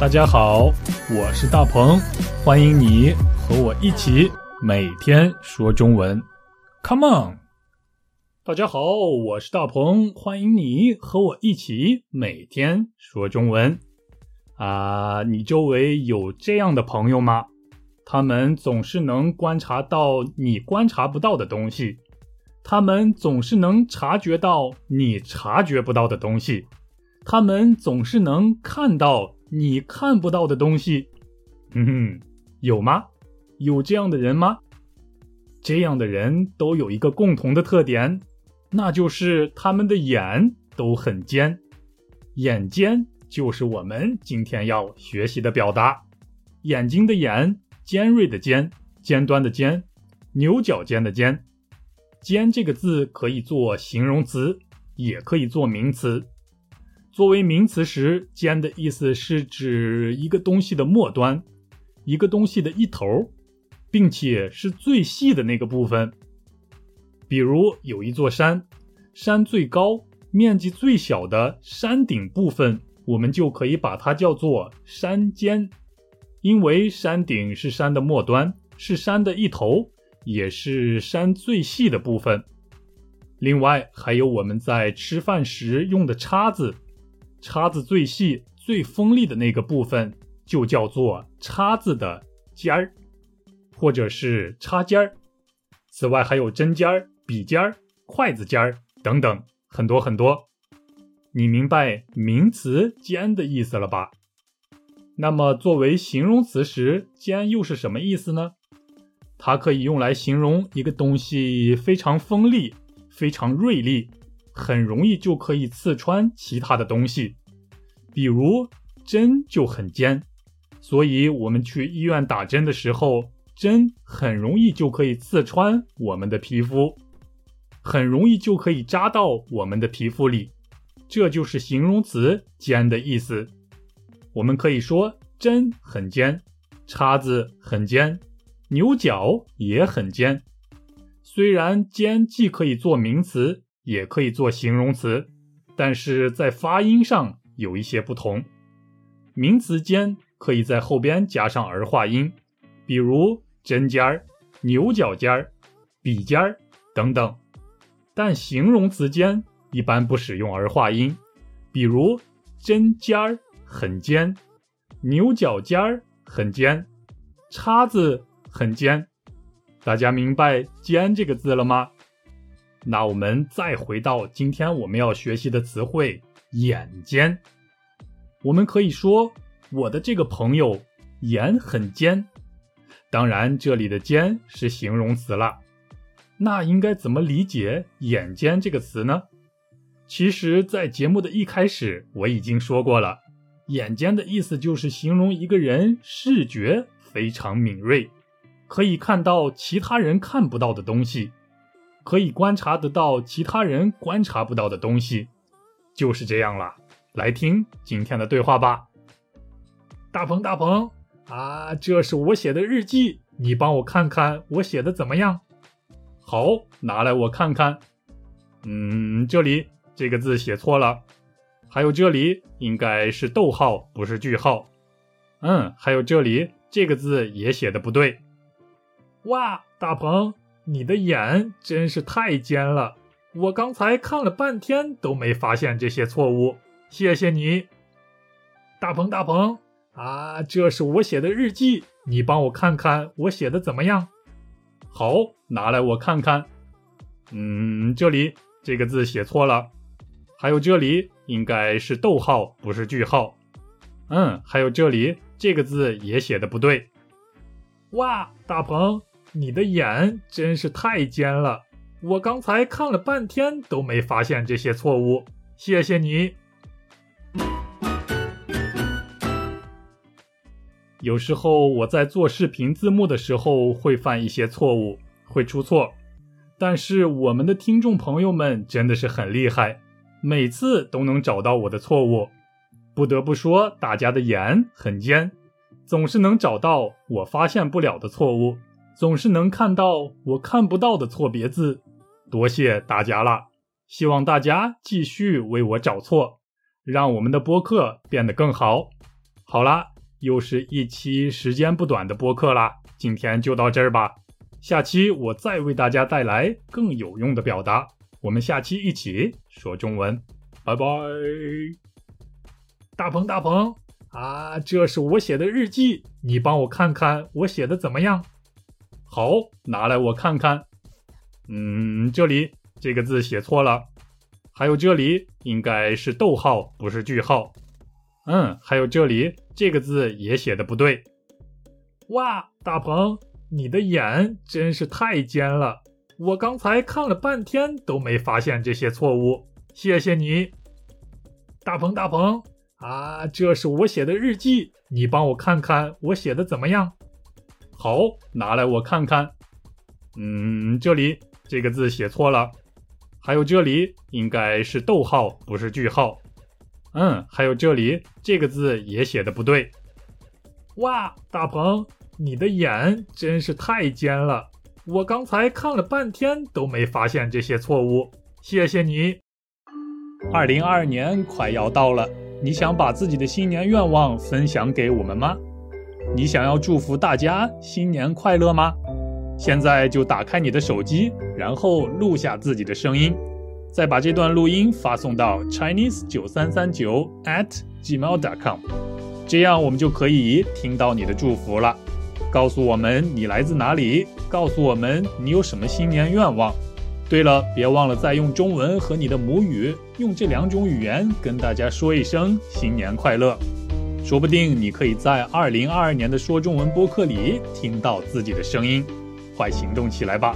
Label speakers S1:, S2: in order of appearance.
S1: 大家好，我是大鹏，欢迎你和我一起每天说中文。Come on！大家好，我是大鹏，欢迎你和我一起每天说中文。啊，你周围有这样的朋友吗？他们总是能观察到你观察不到的东西，他们总是能察觉到你察觉不到的东西，他们总是能看到你看不到的东西。嗯哼，有吗？有这样的人吗？这样的人都有一个共同的特点，那就是他们的眼都很尖。眼尖就是我们今天要学习的表达，眼睛的眼。尖锐的尖，尖端的尖，牛角尖的尖。尖这个字可以做形容词，也可以做名词。作为名词时，尖的意思是指一个东西的末端，一个东西的一头，并且是最细的那个部分。比如有一座山，山最高、面积最小的山顶部分，我们就可以把它叫做山尖。因为山顶是山的末端，是山的一头，也是山最细的部分。另外，还有我们在吃饭时用的叉子，叉子最细、最锋利的那个部分就叫做叉子的尖儿，或者是叉尖儿。此外，还有针尖儿、笔尖儿、筷子尖儿等等，很多很多。你明白名词“尖”的意思了吧？那么，作为形容词时，尖又是什么意思呢？它可以用来形容一个东西非常锋利、非常锐利，很容易就可以刺穿其他的东西。比如针就很尖，所以我们去医院打针的时候，针很容易就可以刺穿我们的皮肤，很容易就可以扎到我们的皮肤里。这就是形容词“尖”的意思。我们可以说针很尖，叉子很尖，牛角也很尖。虽然尖既可以做名词，也可以做形容词，但是在发音上有一些不同。名词尖可以在后边加上儿化音，比如针尖儿、牛角尖儿、笔尖儿等等。但形容词尖一般不使用儿化音，比如针尖儿。很尖，牛角尖儿很尖，叉子很尖，大家明白“尖”这个字了吗？那我们再回到今天我们要学习的词汇“眼尖”，我们可以说我的这个朋友眼很尖。当然，这里的“尖”是形容词了。那应该怎么理解“眼尖”这个词呢？其实，在节目的一开始我已经说过了。眼尖的意思就是形容一个人视觉非常敏锐，可以看到其他人看不到的东西，可以观察得到其他人观察不到的东西，就是这样了。来听今天的对话吧。大鹏，大鹏啊，这是我写的日记，你帮我看看我写的怎么样？好，拿来我看看。嗯，这里这个字写错了。还有这里应该是逗号，不是句号。嗯，还有这里这个字也写的不对。哇，大鹏，你的眼真是太尖了！我刚才看了半天都没发现这些错误，谢谢你。大鹏，大鹏啊，这是我写的日记，你帮我看看我写的怎么样？好，拿来我看看。嗯，这里这个字写错了。还有这里应该是逗号，不是句号。嗯，还有这里这个字也写的不对。哇，大鹏，你的眼真是太尖了！我刚才看了半天都没发现这些错误，谢谢你。有时候我在做视频字幕的时候会犯一些错误，会出错，但是我们的听众朋友们真的是很厉害。每次都能找到我的错误，不得不说，大家的眼很尖，总是能找到我发现不了的错误，总是能看到我看不到的错别字。多谢大家了，希望大家继续为我找错，让我们的播客变得更好。好啦，又是一期时间不短的播客啦，今天就到这儿吧。下期我再为大家带来更有用的表达，我们下期一起说中文，拜拜。大鹏，大鹏啊，这是我写的日记，你帮我看看我写的怎么样？好，拿来我看看。嗯，这里这个字写错了，还有这里应该是逗号，不是句号。嗯，还有这里这个字也写的不对。哇，大鹏。你的眼真是太尖了，我刚才看了半天都没发现这些错误，谢谢你，大鹏大鹏啊，这是我写的日记，你帮我看看我写的怎么样？好，拿来我看看。嗯，这里这个字写错了，还有这里应该是逗号，不是句号。嗯，还有这里这个字也写的不对。哇，大鹏。你的眼真是太尖了，我刚才看了半天都没发现这些错误，谢谢你。二零二二年快要到了，你想把自己的新年愿望分享给我们吗？你想要祝福大家新年快乐吗？现在就打开你的手机，然后录下自己的声音，再把这段录音发送到 chinese 九三三九 at gmail.com，这样我们就可以听到你的祝福了。告诉我们你来自哪里，告诉我们你有什么新年愿望。对了，别忘了再用中文和你的母语，用这两种语言跟大家说一声新年快乐。说不定你可以在二零二二年的说中文播客里听到自己的声音，快行动起来吧！